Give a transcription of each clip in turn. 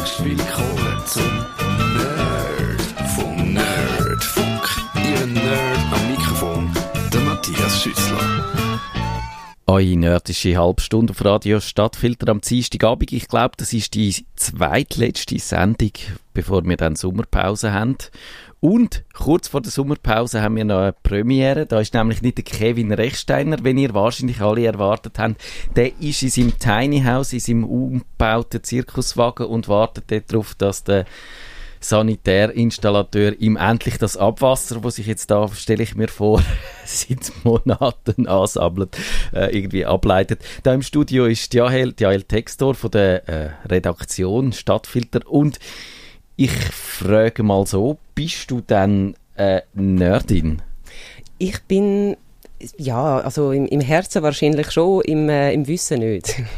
herzlich willkommen zum Nerd vom Nerdfunk. Ihr Nerd am Mikrofon, der Matthias Schüssler. Eure nerdische Halbstunde auf Radio Stadtfilter am Dienstagabend. Ich glaube, das ist die zweitletzte Sendung, bevor wir dann Sommerpause haben. Und kurz vor der Sommerpause haben wir noch eine Premiere. Da ist nämlich nicht der Kevin Rechsteiner, wenn ihr wahrscheinlich alle erwartet habt. Der ist in seinem Tiny House, in seinem umgebauten Zirkuswagen und wartet darauf, dass der Sanitärinstallateur ihm endlich das Abwasser, was sich jetzt da, stelle ich mir vor, seit Monaten ansammelt, äh, irgendwie ableitet. Da im Studio ist Jael, Jael Textor von der äh, Redaktion Stadtfilter und ich frage mal so, bist du denn äh, Nerdin? Ich bin, ja, also im, im Herzen wahrscheinlich schon, im, äh, im Wissen nicht.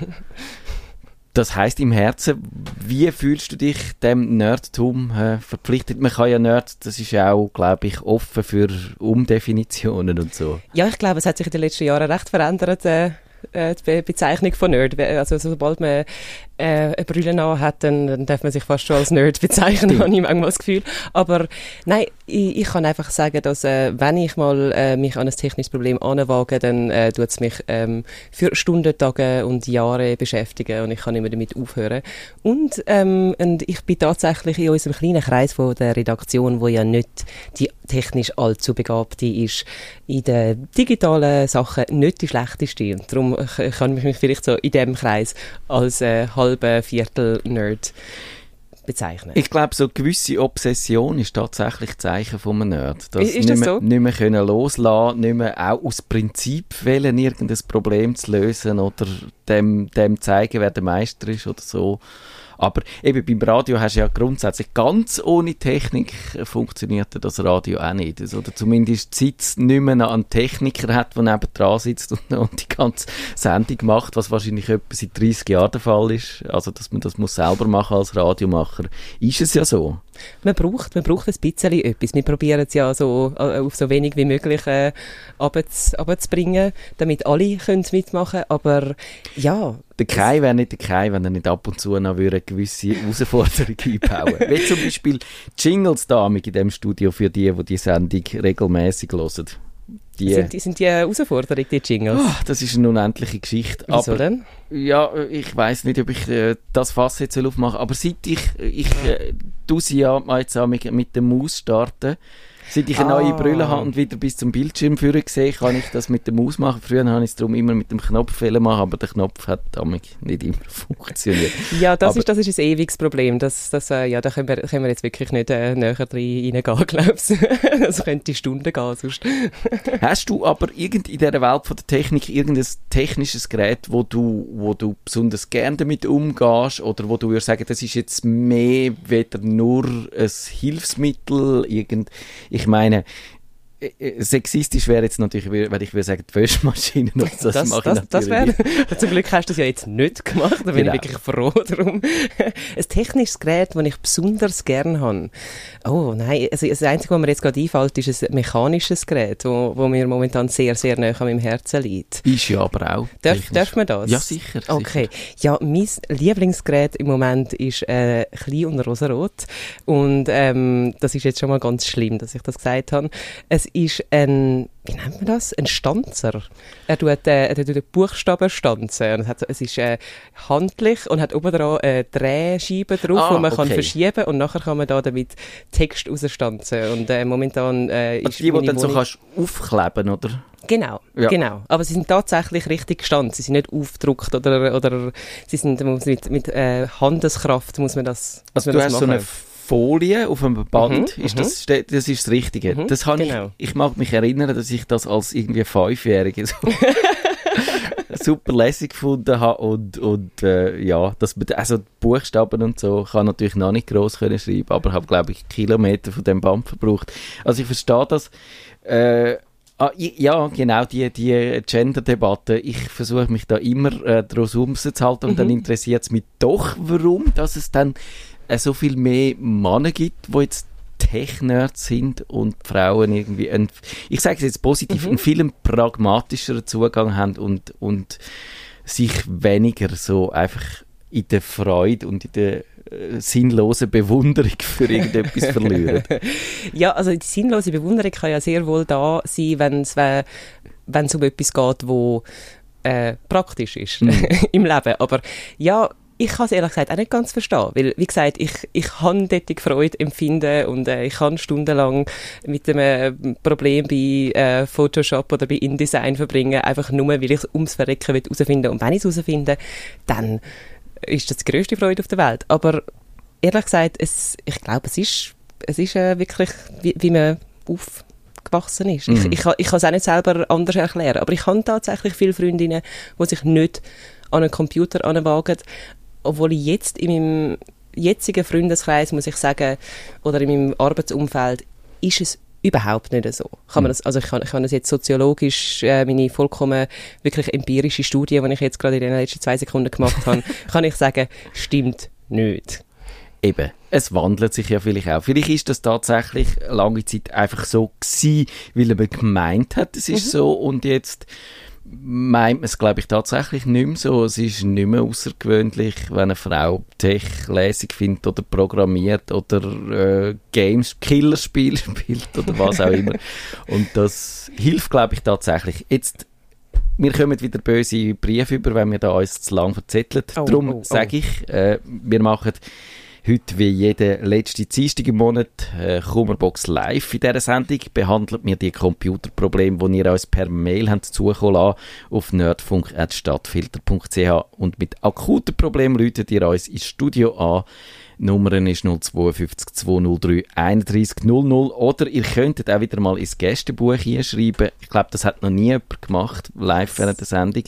Das heißt im Herzen, wie fühlst du dich dem Nerdtum äh, verpflichtet? Man kann ja Nerd, das ist ja auch, glaube ich, offen für Umdefinitionen und so. Ja, ich glaube, es hat sich in den letzten Jahren recht verändert. Äh äh, die Bezeichnung von Nerd. Also sobald man äh, eine Brille an hat, dann, dann darf man sich fast schon als Nerd bezeichnen, habe ich manchmal das Gefühl. Aber nein, ich, ich kann einfach sagen, dass äh, wenn ich mal äh, mich an ein technisches Problem anwage, dann äh, tut es mich ähm, für Stunden, Tage und Jahre beschäftigen und ich kann immer damit aufhören. Und, ähm, und ich bin tatsächlich in unserem kleinen Kreis von der Redaktion, wo ja nicht die technisch allzu begabte ist, in den digitalen Sachen nicht die schlechteste. Und darum kann ich mich vielleicht so in diesem Kreis als äh, halber Viertel-Nerd bezeichnen. Ich glaube, so eine gewisse Obsession ist tatsächlich Zeichen von einem Nerd. Dass ist das nicht mehr, so? nicht mehr können loslassen, nicht mehr auch aus Prinzip wollen, irgendein Problem zu lösen oder dem, dem zeigen, wer der Meister ist oder so. Aber eben beim Radio hast du ja grundsätzlich ganz ohne Technik funktioniert das Radio auch nicht. Also, oder zumindest seit es nicht mehr einen Techniker hat, der neben dran sitzt und, und, die ganze Sendung macht, was wahrscheinlich etwa seit 30 Jahren der Fall ist. Also, dass man das muss selber machen als Radiomacher, ist es ja so. Man braucht, man braucht ein bisschen etwas. Wir probieren es ja so, äh, auf so wenig wie möglich äh, runterzubringen, damit alle können mitmachen Aber ja. Der Kai wäre nicht der Kai, wenn er nicht ab und zu noch eine gewisse Herausforderung einbauen Wie zum Beispiel Jingles da in diesem Studio für die, die die Sendung regelmäßig hören. Die, sind, die, sind die Herausforderung, die Jingles? Oh, das ist eine unendliche Geschichte. Wieso aber, denn? Ja, ich weiß nicht, ob ich äh, das Fass jetzt aufmachen soll, aber seit ich, ich äh, du sie ja jetzt mit, mit der Maus starten, Seit ich eine Ah. neue Brille habe und wieder bis zum Bildschirm führen sehe, kann ich das mit der Maus machen. Früher habe ich es darum immer mit dem Knopf machen, aber der Knopf hat damit nicht immer funktioniert. Ja, das Aber- ist, das ist ein ewiges Problem. Das, das, äh, ja, da können wir, können wir jetzt wirklich nicht äh, näher rein, reingehen, glaube ich. Das könnte Stunden gehen sonst. Hast du aber irgend in dieser Welt von der Technik irgendein technisches Gerät, wo du, wo du besonders gerne damit umgehst oder wo du würdest sagen, das ist jetzt mehr weder nur ein Hilfsmittel, irgend, ich meine, sexistisch wäre jetzt natürlich, wenn ich würde sagen, die Wäschmaschine, das, das, das, mache ich das, wäre, zum Glück hast du das ja jetzt nicht gemacht, da bin Genau. ich wirklich froh darum. Ein technisches Gerät, das ich besonders gerne habe. Oh nein, also das Einzige, was mir jetzt gerade einfällt, ist ein mechanisches Gerät, wo, wo mir momentan sehr, sehr nahe an meinem Herzen liegt. Ist ja aber auch. Darf, darf man das? Ja, sicher. sicher. Okay. Ja, mein Lieblingsgerät im Moment ist äh, klein und rosarot. Und ähm, das ist jetzt schon mal ganz schlimm, dass ich das gesagt habe. Es ist ein, wie nennt man das? Ein Stanzer. Er tut, äh, er tut den Buchstaben stanzen. Und es, hat, so- es ist äh, handlich und hat oben dran eine Drehscheibe drauf, Ah, wo man kann okay. verschieben und nachher kann man da damit Text rausstanzen. Und äh, momentan äh, ist Also die, die meine dann so kannst aufkleben, oder? Genau, Ja. genau. Aber sie sind tatsächlich richtig gestanden. Sie sind nicht aufgedruckt oder, oder sie sind mit, mit äh, Handeskraft muss man das, muss Also man du das hast so machen. eine Folie auf einem Band, Mhm, ist mhm. das, das ist das Richtige. Mhm, das habe genau. ich, ich mag mich erinnern, dass ich das als irgendwie Fünfjährige so super lässig gefunden habe und, und äh, ja, dass man, also die Buchstaben und so kann natürlich noch nicht gross können schreiben, aber habe glaube ich Kilometer von dem Band verbraucht. Also ich verstehe das. Äh, Ah, ja, genau, die, die Gender-Debatte. Ich versuche mich da immer äh, daraus umzuhalten und dann interessiert es mich doch, warum, dass es dann so viel mehr Männer gibt, die jetzt Tech-Nerds sind und die Frauen irgendwie, ein, ich sage es jetzt positiv, einen viel pragmatischeren Zugang haben und, und sich weniger so einfach in der Freude und in der äh, sinnlosen Bewunderung für irgendetwas verlieren. ja, also die sinnlose Bewunderung kann ja sehr wohl da sein, wenn es wenn es um etwas geht, wo äh, praktisch ist mhm. im Leben. Aber ja, ich kann es ehrlich gesagt auch nicht ganz verstehen, weil, wie gesagt, ich, ich kann dort Freude empfinden und äh, ich kann stundenlang mit einem Problem bei äh, Photoshop oder bei InDesign verbringen, einfach nur, weil ich es ums Verrecken herausfinden Und wenn ich es herausfinde, dann ist das die grösste Freude auf der Welt. Aber ehrlich gesagt, es, ich glaube, es ist, es ist äh, wirklich, wie, wie man aufgewachsen ist. Mhm. Ich, ich, ich kann es auch nicht selber anders erklären, aber ich habe tatsächlich viele Freundinnen, die sich nicht an einen Computer anwagen, obwohl ich jetzt in meinem jetzigen Freundeskreis, muss ich sagen, oder in meinem Arbeitsumfeld, ist es überhaupt nicht so. Kann man hm. das, also ich kann, ich kann das jetzt soziologisch, äh, meine vollkommen wirklich empirische Studie, die ich jetzt gerade in den letzten zwei Sekunden gemacht habe, kann ich sagen, stimmt nicht. Eben, es wandelt sich ja vielleicht auch. Vielleicht ist das tatsächlich lange Zeit einfach so gewesen, weil man gemeint hat, es ist mhm. so und jetzt meint man es, glaube ich, tatsächlich nicht mehr so. Es ist nicht mehr außergewöhnlich, wenn eine Frau Tech lässig findet oder programmiert oder äh, Games, Killerspiele spielt oder was auch immer. Und das hilft, glaube ich, tatsächlich. Jetzt wir kommen wieder böse Briefe über, wenn wir da uns zu lang verzetteln. Oh, Darum oh, oh. sage ich, äh, wir machen Heute, wie jeden letzten Dienstag im Monat, äh, Kummerbox live in dieser Sendung, behandelt wir die Computerprobleme, die ihr uns per Mail habt zukommen lassen, auf nerdfunk.stadtfilter.ch und mit akuten Problemen ruft ihr uns ins Studio an. Nummer ist 052 203 31 00 oder ihr könntet auch wieder mal ins Gästebuch hinschreiben. Ich glaube, das hat noch nie jemand gemacht, live während der Sendung.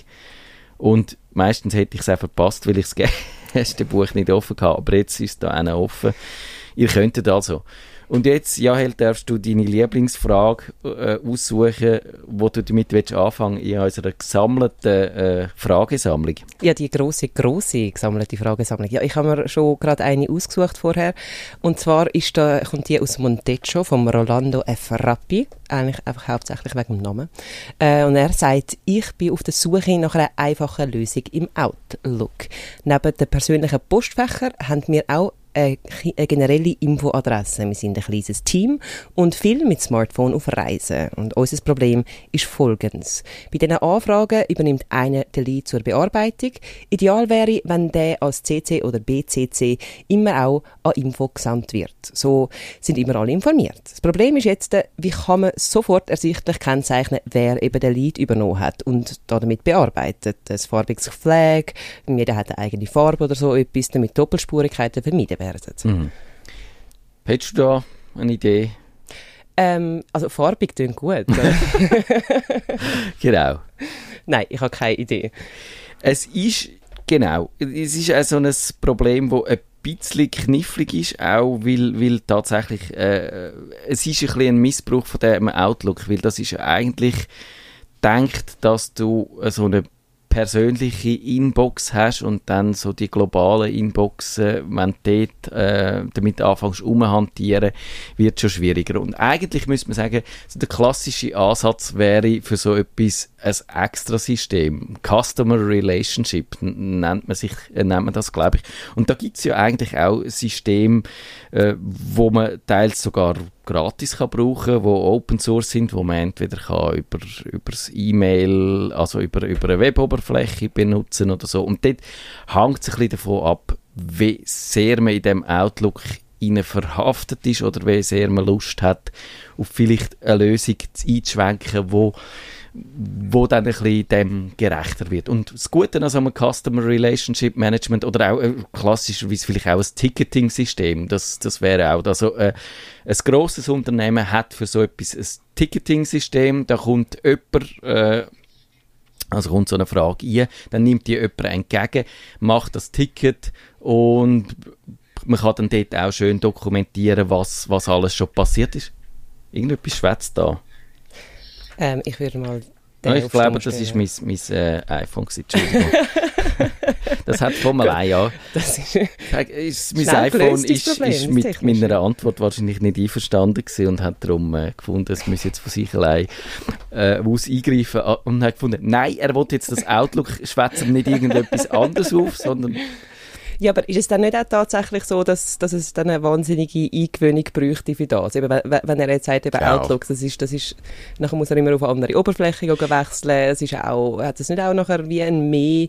Und meistens hätte ich es auch verpasst, weil ich es das Buch nicht offen gehabt, aber jetzt ist da einer offen. Ihr könntet also. Und jetzt, Jahel, darfst du deine Lieblingsfrage äh, aussuchen, wo du damit willst anfangen in unserer gesammelten äh, Fragesammlung. Ja, die große, große gesammelte Fragesammlung. Ja, ich habe mir schon gerade eine ausgesucht vorher. Und zwar ist da, kommt die aus Montecho vom Rolando F. Rappi. Eigentlich einfach hauptsächlich wegen dem Namen. Äh, und er sagt, ich bin auf der Suche nach einer einfachen Lösung im Outlook. Neben den persönlichen Postfächern haben wir auch eine, generelle Infoadresse. Wir sind ein kleines Team und viel mit Smartphone auf Reisen. Und unser Problem ist folgendes. Bei diesen Anfragen übernimmt einer den Lead zur Bearbeitung. Ideal wäre, wenn der als CC oder BCC immer auch an Info gesamt wird. So sind immer alle informiert. Das Problem ist jetzt, wie kann man sofort ersichtlich kennzeichnen, wer eben den Lead übernommen hat und damit bearbeitet. Ein farbiges Flag, jeder hat eine eigene Farbe oder so etwas, damit Doppelspurigkeiten vermieden werden werden. Mhm. Hättest du da eine Idee? Ähm, also farbig klingt gut. genau. Nein, ich habe keine Idee. Es ist, genau, es ist auch so ein Problem, das ein bisschen knifflig ist, auch weil, weil tatsächlich, äh, es ist ein bisschen ein Missbrauch von dem Outlook, weil das ist eigentlich denkt, dass du so eine persönliche Inbox hast und dann so die globalen Inboxen, wenn du dort äh, damit anfängst umhantieren, wird schon schwieriger. Und eigentlich müsste man sagen, so der klassische Ansatz wäre für so etwas ein Extrasystem. Customer Relationship nennt man sich, äh, nennt man das, glaube ich. Und da gibt es ja eigentlich auch ein System, äh, wo man teils sogar gratis kann brauchen, wo Open Source sind, wo man entweder kann über über das E-Mail, also über über eine Weboberfläche benutzen oder so. Und dort hängt es ein bisschen davon ab, wie sehr man in dem Outlook verhaftet ist oder wie sehr man Lust hat, auf vielleicht eine Lösung einzuschwenken, wo wo dann ein bisschen dem gerechter wird. Und das Gute an so einem Customer Relationship Management oder auch äh, klassischerweise vielleicht auch ein Ticketing-System, das, das wäre auch, also äh, ein grosses Unternehmen hat für so etwas ein Ticketing-System, da kommt jemand, äh, also kommt so eine Frage ein, dann nimmt die jemand entgegen, macht das Ticket und man kann dann dort auch schön dokumentieren, was, was alles schon passiert ist. Irgendetwas schwätzt da. Ähm, ich würde mal ja, ich glaube, das ist mein, mein äh, iPhone. Das hat von allein, ja. Das ist, ist mein iPhone ist, ist mit meiner Antwort wahrscheinlich nicht einverstanden gewesen und hat darum äh, gefunden, es müsse jetzt von sich allein äh, muss eingreifen ah, und hat gefunden, nein, er wollte jetzt das Outlook schwätzen nicht irgendetwas anderes auf, sondern Ja, aber ist es dann nicht auch tatsächlich so, dass, dass es dann eine wahnsinnige Eingewöhnung bräuchte für das? Eben, wenn, er jetzt sagt, eben Ja. Outlook, das ist, das ist, nachher muss er immer auf eine andere Oberfläche wechseln. Es ist auch, hat es nicht auch nachher wie ein mehr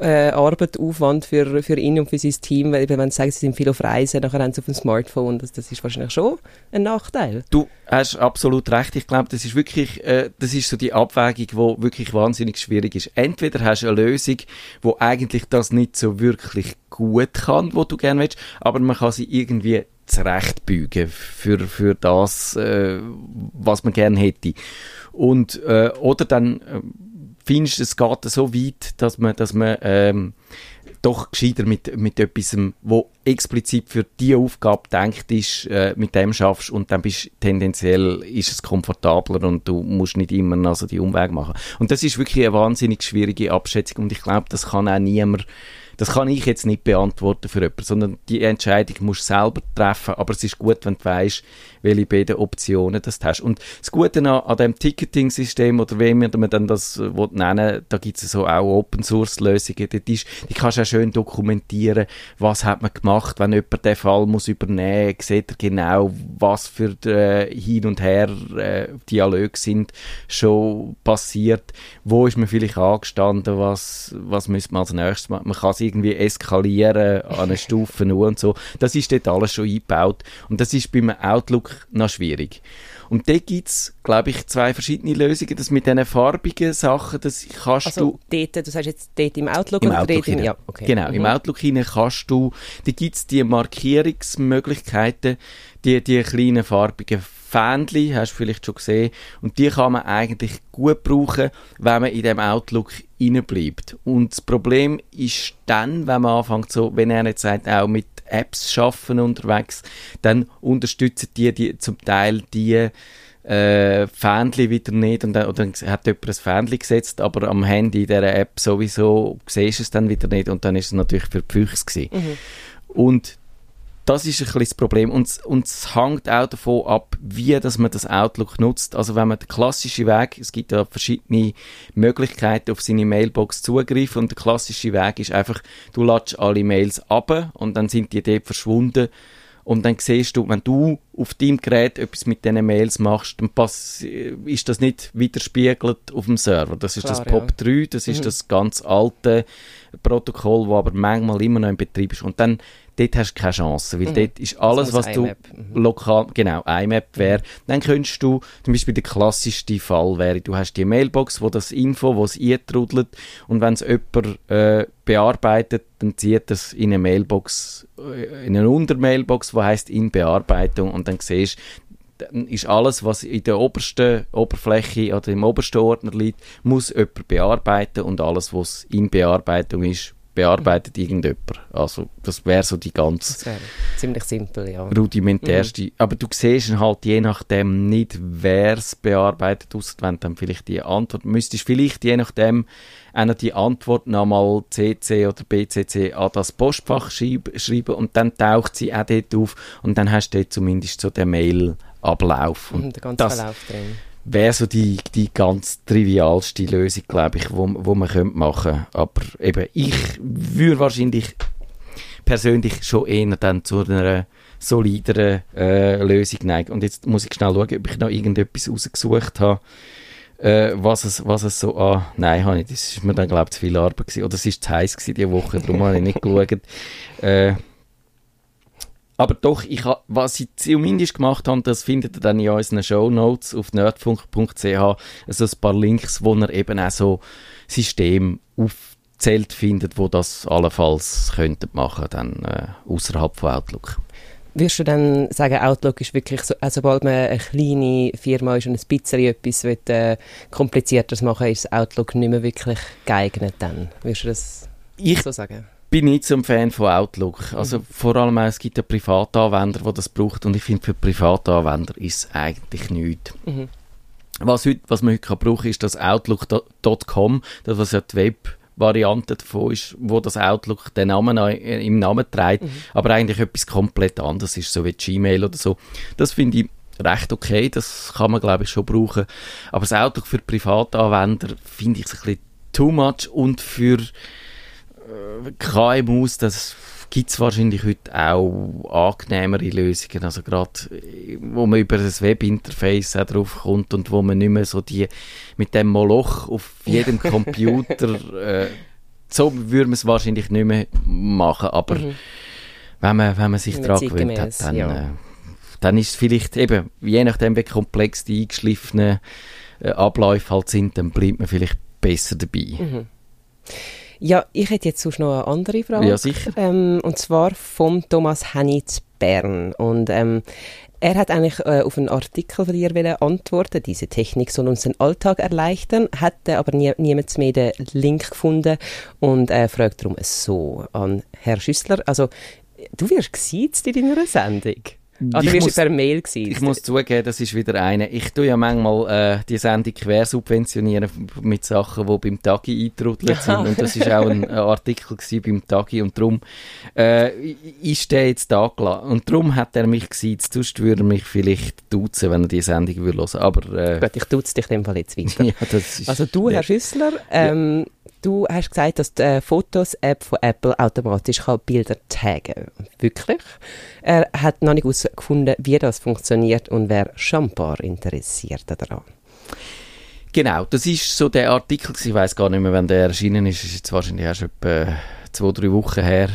äh, Arbeit, Aufwand für, für ihn und für sein Team? Weil wenn sie sagen, sie sind viel auf Reisen, nachher haben sie auf dem Smartphone, das, das ist wahrscheinlich schon ein Nachteil. Du hast absolut recht. Ich glaube, das ist wirklich, äh, das ist so die Abwägung, die wirklich wahnsinnig schwierig ist. Entweder hast du eine Lösung, wo eigentlich das nicht so wirklich gut kann, wo du gerne willst, aber man kann sie irgendwie zurechtbügen für, für das, äh, was man gerne hätte. Und, äh, oder dann äh, findest es geht so weit, dass man, dass man ähm, doch gescheiter mit, mit etwas, wo explizit für die Aufgabe denkt ist, äh, mit dem schaffst und dann bist tendenziell ist es komfortabler und du musst nicht immer also die Umweg machen. Und das ist wirklich eine wahnsinnig schwierige Abschätzung und ich glaube, das kann auch niemand das kann ich jetzt nicht beantworten für jemanden, sondern die Entscheidung musst du selber treffen, aber es ist gut, wenn du weißt, welche beiden Optionen das du hast. Und das Gute an, an dem Ticketing-System oder wie man dann das äh, nennen da gibt es so auch Open-Source-Lösungen, die kannst du auch schön dokumentieren, was hat man gemacht, wenn jemand den Fall muss übernehmen, sieht er genau, was für äh, Hin und Her äh, sind schon passiert, wo ist man vielleicht angestanden, was, was müsste man als nächstes machen. Man kann es irgendwie eskalieren an eine Stufe und so. Das ist dort alles schon eingebaut und das ist beim Outlook noch schwierig. Und dort gibt es, glaube ich, zwei verschiedene Lösungen. Das mit diesen farbigen Sachen, das kannst du... Also dort, du sagst jetzt dort im Outlook Im Outlook im, hinein. ja, okay. Genau, im Mhm. Outlook hinein kannst du, da gibt es die Markierungsmöglichkeiten, die, die kleinen farbigen Fähnchen, hast du vielleicht schon gesehen, und die kann man eigentlich gut brauchen, wenn man in dem Outlook bleibt. Und das Problem ist dann, wenn man anfängt so, wenn er jetzt sagt, auch mit Apps schaffen unterwegs, dann unterstützen die, die zum Teil die äh, Fähnchen wieder nicht und dann, oder hat jemand ein Fähnchen gesetzt, aber am Handy dieser App sowieso siehst du es dann wieder nicht und dann ist es natürlich für die Füchse gewesen. Und das ist ein bisschen das Problem. Und, und es hängt auch davon ab, wie dass man das Outlook nutzt. Also wenn man den klassischen Weg, es gibt ja verschiedene Möglichkeiten auf seine Mailbox zugreifen. Und der klassische Weg ist einfach, du latsch alle Mails ab und dann sind die dort verschwunden. Und dann siehst du, wenn du auf deinem Gerät etwas mit diesen Mails machst, dann pass, ist das nicht widerspiegelt auf dem Server. Das ist das Klar, ja. POP3, das ist das ganz alte Protokoll, das aber manchmal immer noch in Betrieb ist. Und dann, dort hast du keine Chance, weil dort ist alles, was du mhm. lokal, genau, IMAP wäre, dann könntest du, zum Beispiel der klassischste Fall wäre, du hast die Mailbox, wo das Info, wo es eintrudelt und wenn es jemand äh, bearbeitet, dann zieht das in eine Mailbox, äh, in eine Untermailbox, wo heißt in Bearbeitung und dann siehst dann ist alles, was in der obersten Oberfläche oder im obersten Ordner liegt, muss jemand bearbeiten und alles, was in Bearbeitung ist, bearbeitet irgendjemand. Also das wäre so die ganz ziemlich simpel, ja. rudimentärste. Aber du siehst halt je nachdem nicht, wer es bearbeitet, ausser wenn dann vielleicht die Antwort, müsstest vielleicht je nachdem noch die Antwort nochmal CC oder BCC an das Postfach schreib, schreiben und dann taucht sie auch dort auf und dann hast du dort zumindest so den Mail-Ablauf. Und Mhm, Der ganze das Verlauf drin. Wäre so die, die ganz trivialste Lösung, glaube ich, wo, wo man könnte machen Aber eben, ich würde wahrscheinlich persönlich schon eher dann zu einer solideren äh, Lösung neigen. Und jetzt muss ich schnell schauen, ob ich noch irgendetwas rausgesucht habe, äh, was, es, was es so an... Nein, habe ich, das ist mir dann, glaube ich, zu viel Arbeit gewesen. Oder es war zu heiß gewesen diese Woche, darum habe ich nicht geschaut. Äh, aber doch, ich was ich zumindest gemacht habe, das findet ihr dann in unseren Show Notes auf nerdfunk.ch, also ein paar Links, wo ihr eben auch so System aufzählt findet, wo das allenfalls könnten machen, dann äh, außerhalb von Outlook. Würdest du dann sagen, Outlook ist wirklich so, also sobald man eine kleine Firma ist und ein bisschen etwas will, äh, komplizierteres machen ist Outlook nicht mehr wirklich geeignet dann? Würdest du das Ich so sagen? Bin nicht so ein Fan von Outlook. Also vor allem auch, es gibt ja Privatanwender, die das braucht und ich finde, für Privatanwender ist es eigentlich nichts. Mhm. Was, heute, was man heute kann brauchen ist das Outlook.com, das was ja die Web-Variante davon ist, wo das Outlook den Namen auch im Namen trägt, aber eigentlich etwas komplett anderes ist, so wie Gmail oder so. Das finde ich recht okay, das kann man glaube ich schon brauchen. Aber das Outlook für Privatanwender finde ich ein bisschen too much und für äh, KMUs, das gibt es wahrscheinlich heute auch angenehmere Lösungen. Also gerade, wo man über das Webinterface auch drauf kommt und wo man nicht mehr so die mit dem Moloch auf jedem Computer, äh, so würde man es wahrscheinlich nicht mehr machen, aber mhm. wenn, man, wenn man sich daran gewöhnt hat, dann, ja. äh, dann ist es vielleicht eben, je nachdem wie komplex die eingeschliffenen äh, Abläufe halt sind, dann bleibt man vielleicht besser dabei. Mhm. Ja, ich hätte jetzt sonst noch eine andere Frage. Ja, sicher. Ähm, und zwar vom Thomas Henny zu Bern. Und ähm, er hat eigentlich äh, auf einen Artikel von ihr antworten. Diese Technik soll uns den Alltag erleichtern, hat aber nie, niemand mehr den Link gefunden und äh, fragt darum so an Herr Schüssler. Also, du wirst gesiezt in deiner Sendung. Ah, du bist per Mail gewesen. Ich muss zugeben, das ist wieder eine. Ich tue ja manchmal äh, die Sendung quersubventionieren mit Sachen, die beim Tagi eingetrudelt sind. Und das war auch ein, ein Artikel beim Tagi. Und darum äh, ist der jetzt da gelassen. Und darum hat er mich gesehen. Sonst würde er mich vielleicht duzen, wenn er die Sendung würde hören. Aber, äh, Gut, ich duze dich in dem Fall jetzt weiter. ja, ist also du, Herr Schüssler, ähm, ja Du hast gesagt, dass die äh, Fotos-App von Apple automatisch kann Bilder taggen Wirklich? Er hat noch nicht herausgefunden, wie das funktioniert und wer Champar interessiert daran. Genau, das ist so der Artikel, ich weiß gar nicht mehr, wann der erschienen ist, ist jetzt wahrscheinlich erst etwa zwei, drei Wochen her.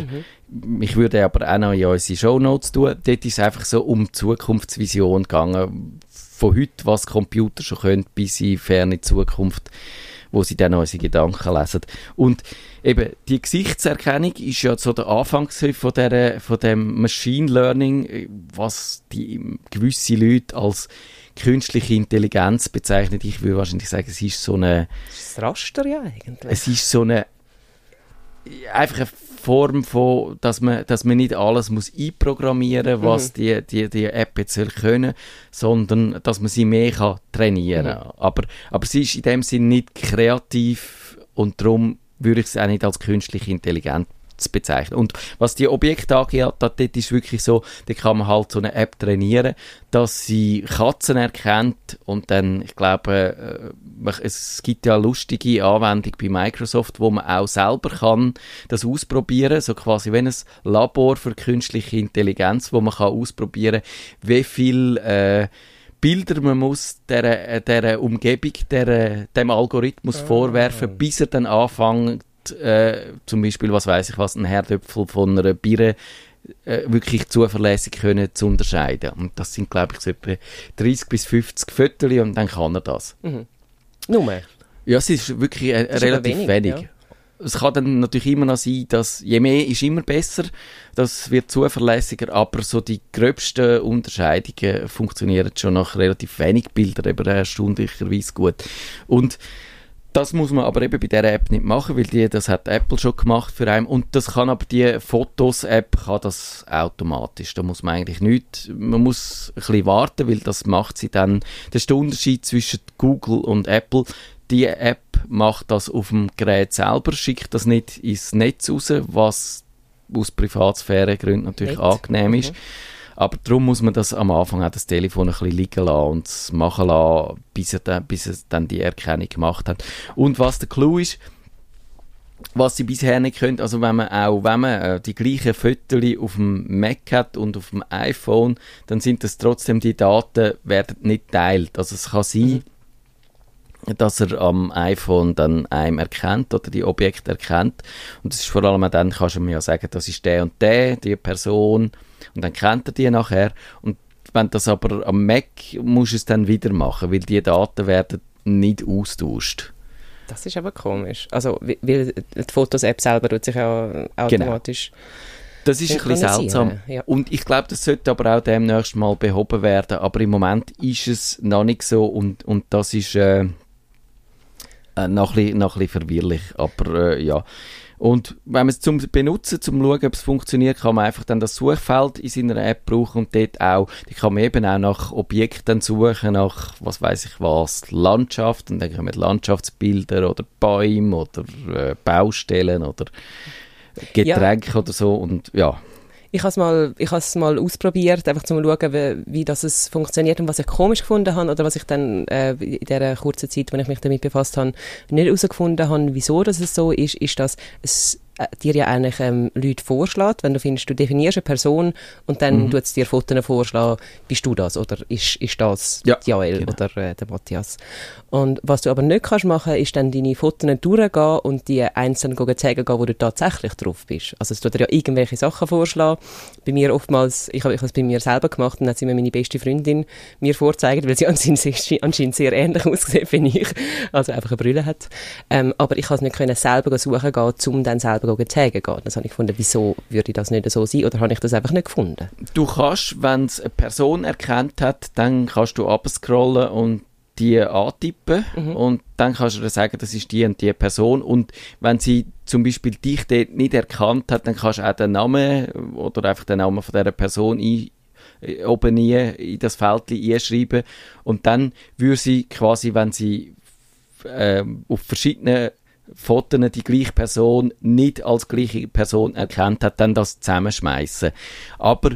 Mhm. Ich würde aber auch noch in unsere Shownotes tun. Dort ist es einfach so um Zukunftsvision gegangen. Von heute, was Computer schon können, bis in ferne Zukunft wo sie dann unsere Gedanken lesen. Und eben, die Gesichtserkennung ist ja so der Anfangshilfe von, der, von dem Machine Learning, was die gewisse Leute als künstliche Intelligenz bezeichnet. Ich würde wahrscheinlich sagen, es ist so eine... Das Raster ja eigentlich. Es ist so eine... Einfach eine Form von, dass man, dass man nicht alles muss einprogrammieren muss, was mhm. die, die, die App jetzt soll können, sondern dass man sie mehr kann trainieren kann. Mhm. Aber, aber sie ist in dem Sinne nicht kreativ und darum würde ich es auch nicht als künstliche Intelligenz zu bezeichnen. Und was die Objekte angeht, dort ist wirklich so, da kann man halt so eine App trainieren, dass sie Katzen erkennt und dann, ich glaube, äh, es gibt ja lustige Anwendung bei Microsoft, wo man auch selber kann das ausprobieren, so quasi wie ein Labor für künstliche Intelligenz, wo man kann ausprobieren, wie viel äh, Bilder man muss der, der Umgebung, der, dem Algorithmus oh. vorwerfen, bis er dann anfängt, äh, zum Beispiel, was weiß ich was, ein Herdöpfel von einer Birne äh, wirklich zuverlässig können zu unterscheiden. Und das sind, glaube ich, so etwa 30 bis 50 Viertel und dann kann er das. Mhm. Nur mehr? Ja, es ist wirklich äh, ist relativ wenig. wenig. Ja. Es kann dann natürlich immer noch sein, dass je mehr ist immer besser, das wird zuverlässiger, aber so die gröbsten Unterscheidungen funktionieren schon nach relativ wenig Bildern, eben erstaunlicherweise gut. Und das muss man aber eben bei dieser App nicht machen, weil die, das hat Apple schon gemacht für einen. Und das kann aber die Fotos-App kann das automatisch. Da muss man eigentlich nicht, man muss ein bisschen warten, weil das macht sie dann. Das ist der Unterschied zwischen Google und Apple. Die App macht das auf dem Gerät selber, schickt das nicht ins Netz raus, was aus Privatsphäregründen natürlich nicht. angenehm ist. Mhm. Aber darum muss man das am Anfang auch das Telefon ein bisschen liegen lassen und es machen lassen, bis er, dann, bis er dann die Erkennung gemacht hat. Und was der Clou ist, was sie bisher nicht können, also wenn man auch, wenn man äh, die gleichen Fotos auf dem Mac hat und auf dem iPhone, dann sind das trotzdem die Daten werden nicht teilt. Also es kann sein, mhm. Dass er am iPhone dann einem erkennt oder die Objekte erkennt und das ist vor allem dann kannst du mir ja sagen, das ist der und der, die Person und dann kennt er die nachher und wenn das aber am Mac muss es dann wieder machen, weil die Daten werden nicht austauscht. Das ist aber komisch. Also, weil die Fotos-App selber tut sich ja automatisch... Genau. Das ist ein bisschen seltsam. Ja. Und ich glaube, das sollte aber auch demnächst mal behoben werden. Aber im Moment ist es noch nicht so und, und das ist äh, äh noch, ein bisschen, noch ein bisschen verwirrlich. Aber äh, ja, und wenn man es zum Benutzen, zum Schauen, ob es funktioniert, kann man einfach dann das Suchfeld in seiner App brauchen und dort auch, die kann man eben auch nach Objekten suchen, nach, was weiß ich was, Landschaft und dann kommen Landschaftsbilder oder Bäume oder äh, Baustellen oder Getränke ja. oder so und ja. Ich habe es mal, mal ausprobiert, einfach zum schauen, wie, wie das es funktioniert und was ich komisch gefunden habe oder was ich dann äh, in der kurzen Zeit, wenn ich mich damit befasst habe, nicht herausgefunden habe, wieso das so ist, ist, dass es dir ja eigentlich ähm, Leute vorschlägt, wenn du findest, du definierst eine Person und dann mhm. tut es dir Fotos vorschlagen, bist du das oder ist, ist das ja, Jael genau. oder äh, der Matthias. Und was du aber nicht kannst machen, ist dann deine Fotos durchgehen und die einzeln zeigen gehen, wo du tatsächlich drauf bist. Also es tut dir ja irgendwelche Sachen vorschlagen. Bei mir oftmals, ich habe es bei mir selber gemacht und dann hat sie mir meine beste Freundin mir vorgezeigt, weil sie anscheinend, anscheinend sehr ähnlich aussieht wie ich, also einfach eine Brille hat. Ähm, aber ich konnte es nicht können selber suchen gehen, um dann selber zeigen gehen. Das habe ich gefunden, wieso würde das nicht so sein oder habe ich das einfach nicht gefunden? Du kannst, wenn es eine Person erkannt hat, dann kannst du abscrollen und die antippen mhm. und dann kannst du dir sagen, das ist die und die Person und wenn sie zum Beispiel dich dort nicht erkannt hat, dann kannst du auch den Namen oder einfach den Namen von dieser Person ein, äh, oben nie in das Feld einschreiben und dann würde sie quasi, wenn sie äh, auf verschiedenen Fotos die gleiche Person nicht als gleiche Person erkannt hat, dann das zusammenschmeißen. Aber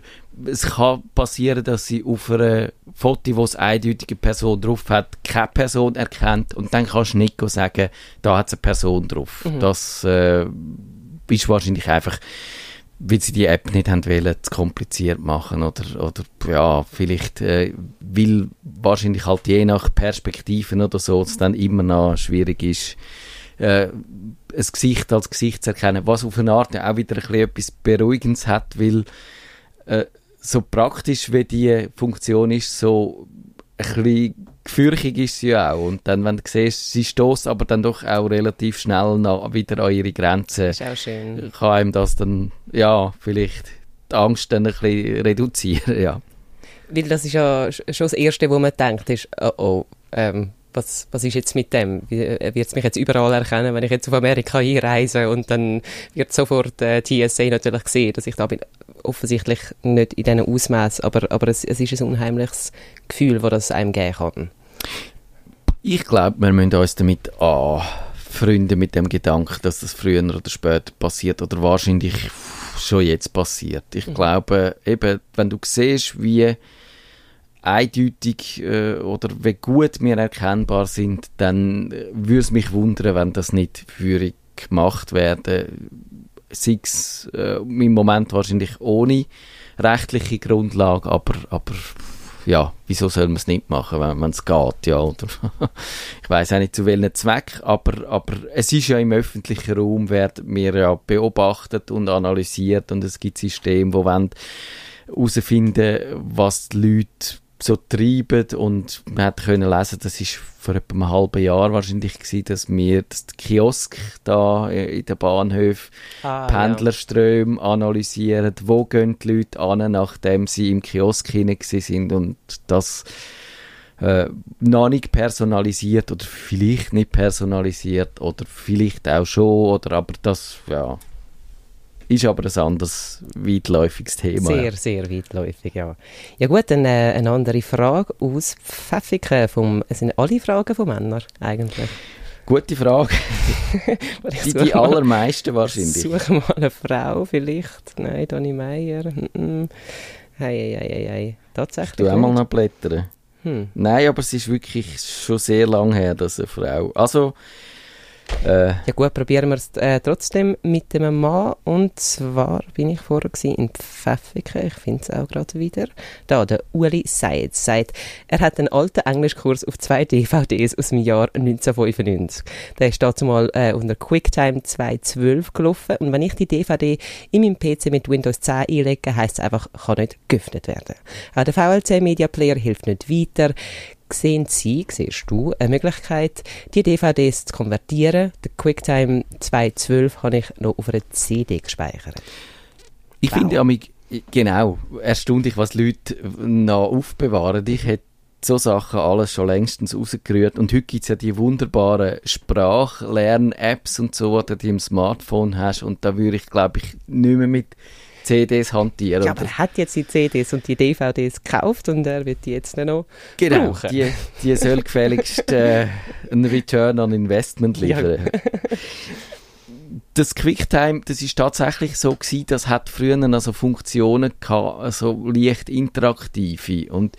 es kann passieren, dass sie auf einem Foto, wo es eindeutige Person drauf hat, keine Person erkennt und dann kannst du nicht sagen, da hat es eine Person drauf. Mhm. Das äh, ist wahrscheinlich einfach, weil sie die App nicht haben wollen, zu kompliziert machen oder, oder ja, vielleicht äh, weil wahrscheinlich halt je nach Perspektiven oder so es dann immer noch schwierig ist, äh, ein Gesicht als Gesicht zu erkennen, was auf eine Art auch wieder ein bisschen etwas Beruhigendes hat, weil äh, so praktisch wie die Funktion ist, so ein bisschen gefürchtig ist sie auch. Und dann, wenn du siehst, sie stößt aber dann doch auch relativ schnell nach, wieder an ihre Grenzen. ist auch schön. Kann einem das dann, ja, vielleicht die Angst dann ein bisschen reduzieren, ja. Weil das ist ja schon das Erste, wo man denkt, ist, oh, oh ähm, was, was ist jetzt mit dem? Wird es mich jetzt überall erkennen, wenn ich jetzt auf Amerika einreise und dann wird sofort äh, TSA natürlich sehen, dass ich da bin. Offensichtlich nicht in diesem Ausmaß, aber, aber es, es ist ein unheimliches Gefühl, das das einem geben kann. Ich glaube, wir müssen uns damit anfreunden mit dem Gedanken, dass das früher oder später passiert oder wahrscheinlich schon jetzt passiert. Ich mhm. glaube, eben, wenn du siehst, wie eindeutig äh, oder wie gut wir erkennbar sind, dann äh, würde es mich wundern, wenn das nicht für gemacht werden. Sei es äh, im Moment wahrscheinlich ohne rechtliche Grundlage, aber, aber ja, wieso soll man es nicht machen, wenn es geht, ja, oder ich weiß auch nicht zu welchem Zweck, aber, aber es ist ja im öffentlichen Raum, werden wir ja beobachtet und analysiert und es gibt Systeme, die wollen herausfinden, was die Leute so treiben und man hat können lesen, das ist vor etwa einem halben Jahr wahrscheinlich gewesen, dass wir das Kiosk da in den Bahnhöfen ah, Pendlerströme ja. analysieren, wo gehen die Leute an, nachdem sie im Kiosk hinein sind und das äh, noch nicht personalisiert oder vielleicht nicht personalisiert oder vielleicht auch schon oder aber das ja ist aber ein anderes weitläufiges Thema. Sehr, sehr weitläufig, ja. Ja gut, dann äh, eine andere Frage aus Pfäffiken. Vom, es sind alle Fragen von Männern eigentlich. Gute Frage. die, die allermeisten wahrscheinlich. Suche mal eine Frau vielleicht. Nein, Donny Meier. Hey, hey, hey, hey. Tatsächlich. Du auch mal noch blättern. Hm. Nein, aber es ist wirklich schon sehr lange her, dass eine Frau. Also, äh. Ja gut, probieren wir es äh, trotzdem mit dem Mann. Und zwar bin ich vorher in Pfäffiken, ich finde es auch gerade wieder. Da, der Uli Seid sagt, er hat einen alten Englischkurs auf zwei DVDs aus dem Jahr 1995. Der ist dazu mal äh, unter QuickTime 2.12 gelaufen. Und wenn ich die DVD in meinem PC mit Windows 10 einlege, heisst es einfach, kann nicht geöffnet werden. Auch der VLC Media Player hilft nicht weiter sehen Sie, siehst du, eine Möglichkeit, die DVDs zu konvertieren. Der QuickTime 2.12 habe ich noch auf einer CD gespeichert. Ich wow. finde amig genau, erstaunlich, was Leute noch aufbewahren. Ich hätte so Sachen alles schon längstens rausgerührt. Und heute gibt es ja die wunderbaren Sprachlern-Apps und so, die du im Smartphone hast. Und da würde ich, glaube ich, nicht mehr mit CDs hantieren. Ja, aber er hat jetzt die CDs und die DVDs gekauft und er wird die jetzt noch genau, brauchen. Die, die soll gefälligst äh, einen Return on Investment liefern. Ja. das QuickTime, das ist tatsächlich so gewesen, das hat früher also Funktionen gehabt, also leicht interaktive und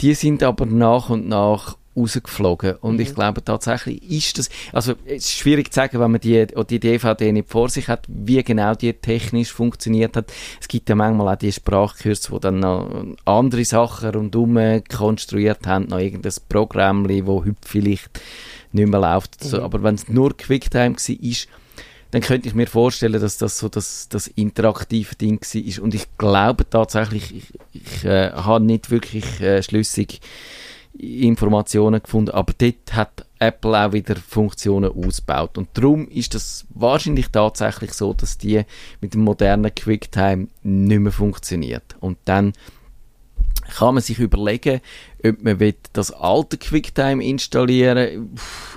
die sind aber nach und nach rausgeflogen. Und mhm. ich glaube tatsächlich ist das, also es ist schwierig zu sagen, wenn man die, die DVD nicht vor sich hat, wie genau die technisch funktioniert hat. Es gibt ja manchmal auch die Sprachkurse, wo dann noch andere Sachen rundherum konstruiert haben, noch irgendein Programm, wo heute vielleicht nicht mehr läuft. Mhm. Aber wenn es nur Quicktime war, ist, dann könnte ich mir vorstellen, dass das so das, das interaktive Ding war. Und ich glaube tatsächlich, ich, ich äh, habe nicht wirklich äh, schlüssig Informationen gefunden, aber dort hat Apple auch wieder Funktionen ausgebaut. Und darum ist das wahrscheinlich tatsächlich so, dass die mit dem modernen QuickTime nicht mehr funktioniert. Und dann kann man sich überlegen, ob man das alte QuickTime installieren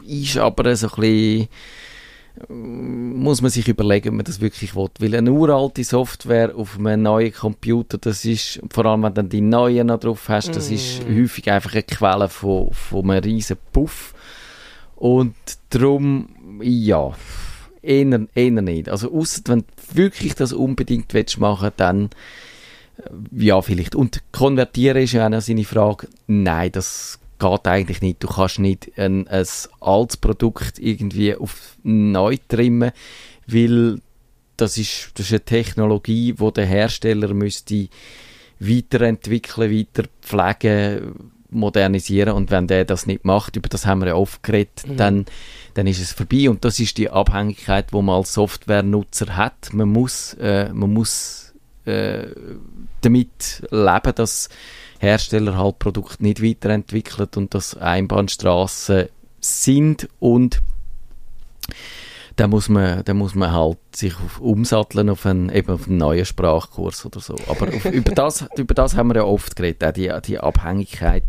will. Ist aber so ein bisschen muss man sich überlegen, ob man das wirklich will. Weil eine uralte Software auf einem neuen Computer, das ist, vor allem wenn du dann die neuen noch drauf hast, das mm. ist häufig einfach eine Quelle von, von einem riesen Puff. Und darum, ja, eher, eher nicht. Also ausser wenn du wirklich das unbedingt willst machen dann äh, ja, vielleicht. Und konvertieren ist ja auch noch seine Frage. Nein, das geht eigentlich nicht. Du kannst nicht ein, ein altes Produkt irgendwie auf neu trimmen, weil das ist, das ist eine Technologie, die der Hersteller müsste weiterentwickeln, weiter pflegen, modernisieren und wenn der das nicht macht, über das haben wir ja oft geredet, mhm. dann, dann ist es vorbei und das ist die Abhängigkeit, wo man als Softwarenutzer hat. Man muss, äh, man muss äh, damit leben, dass Hersteller halt Produkte nicht weiterentwickelt und das Einbahnstraßen sind und da muss man, da muss man halt sich auf, umsatteln auf einen, eben auf einen neuen Sprachkurs oder so. Aber auf, über, das, über das haben wir ja oft geredet, auch die, die Abhängigkeit,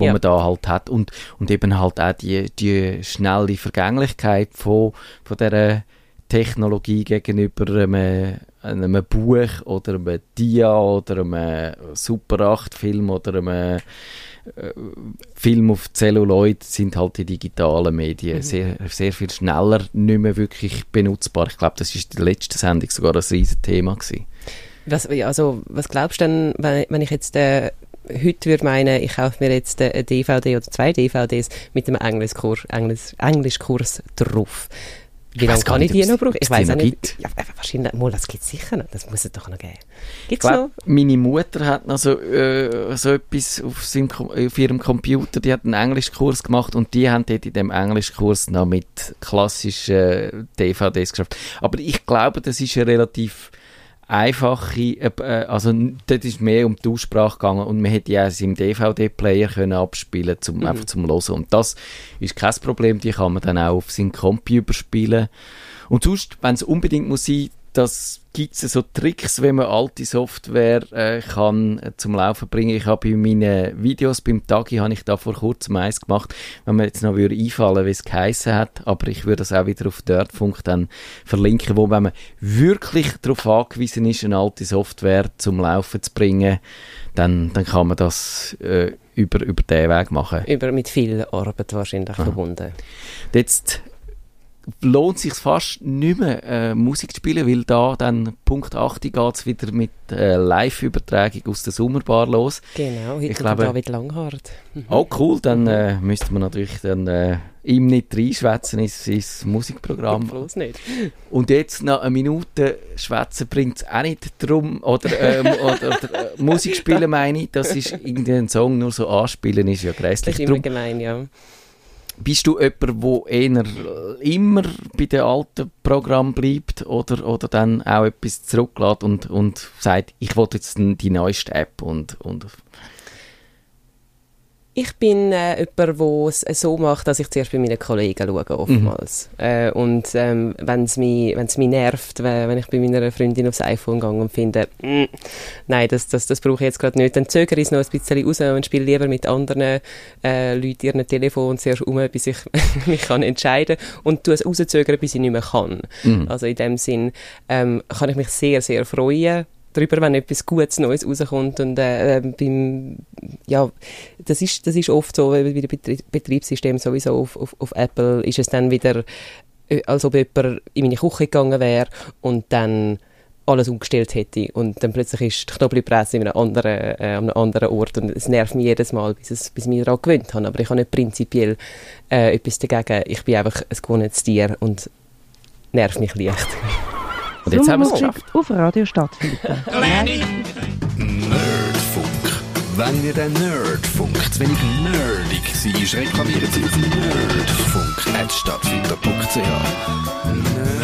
die ja. man da halt hat und, und eben halt auch die, die schnelle Vergänglichkeit von, von dieser Technologie gegenüber einem, einem Buch oder einem Dia oder einem Super 8 Film oder einem äh, Film auf Celluloid sind halt die digitalen Medien mhm. sehr, sehr viel schneller nicht mehr wirklich benutzbar. Ich glaube, das ist die letzte Sendung sogar ein riesen Thema gewesen. Was, also, was glaubst du denn, wenn, wenn ich jetzt äh, heute würde meinen, ich kaufe mir jetzt eine DVD oder zwei DVDs mit einem Englischkurs, Englisch, Englischkurs drauf? Wie lange kann ich die noch brauchen? Ich weiß auch nicht. Ja, wahrscheinlich, mal, das gibt es sicher noch. Das muss es doch noch geben. Gibt's glaub, noch? Meine Mutter hat noch so, äh, so etwas auf, seinem, auf ihrem Computer. Die hat einen Englischkurs gemacht und die haben dort in dem Englischkurs noch mit klassischen DVDs geschafft. Aber ich glaube, das ist ja relativ einfache, äh, äh, also dort ist mehr um die Aussprache gegangen und man hätte ja es im DVD-Player können abspielen zum mhm. einfach zum Hören und das ist kein Problem, die kann man dann auch auf seinen Computer spielen und sonst, wenn es unbedingt muss sein, das gibt es so Tricks, wenn man alte Software äh, kann äh, zum Laufen bringen. Ich habe bei meinen Videos beim Tagi habe ich da vor kurzem eins gemacht, wenn mir jetzt noch würde einfallen, wie es geheissen hat, aber ich würde das auch wieder auf Dirtfunk dann verlinken, wo wenn man wirklich darauf angewiesen ist, eine alte Software zum Laufen zu bringen, dann, dann kann man das äh, über, über den Weg machen. Über mit viel Arbeit wahrscheinlich Aha. verbunden. Jetzt lohnt sich fast nicht mehr äh, Musik zu spielen, weil da dann Punkt 8 geht es wieder mit äh, Live-Übertragung aus der Sommerbar los. Genau, heute ich glaube, David Langhardt. Mhm. Oh cool, dann äh, müsste man natürlich dann äh, ihm nicht reinschwätzen ins, ins Musikprogramm. Bloß nicht. Und jetzt nach einer Minute schwätzen bringt es auch nicht darum, oder, ähm, oder, oder äh, Musik spielen meine ich, das ist irgendein Song nur so anspielen, ist ja grässlich. Das ist immer gemein, ja. Bist du jemand, der eher immer bei den alten Programmen bleibt oder, oder dann auch etwas zurücklässt und, und sagt, ich will jetzt die neueste App und, und ich bin äh, jemand, der es so macht, dass ich zuerst bei meinen Kollegen schaue, oftmals. Mhm. Äh, und ähm, wenn es mich, mich nervt, wenn ich bei meiner Freundin aufs iPhone gehe und finde, mm, nein, das, das, das brauche ich jetzt gerade nicht, dann zögere ich es noch ein bisschen raus und spiele lieber mit anderen äh, Leuten ihren Telefon zuerst um, bis ich mich kann entscheiden kann und tue es rauszögern, bis ich nicht mehr kann. Mhm. Also in dem Sinn ähm, kann ich mich sehr, sehr freuen, darüber, wenn etwas Gutes Neues rauskommt. Und äh, ähm, beim, ja, das ist, das ist oft so, bei dem Betriebssystem sowieso auf, auf, auf Apple ist es dann wieder, äh, als ob jemand in meine Küche gegangen wäre und dann alles umgestellt hätte und dann plötzlich ist die Knoblauchpresse in äh, an einem anderen Ort und es nervt mich jedes Mal, bis, es, bis ich mich daran gewöhnt habe. Aber ich habe nicht prinzipiell äh, etwas dagegen. Ich bin einfach ein gewohntes Tier und nervt mich leicht. Und jetzt haben wir es geschafft. Auf Radio Stadtfilter. Nerdfunk. Wenn ihr den Nerdfunk zu wenig nerdig seid, reklamiert sie auf nerdfunk.stadtfilter.ch.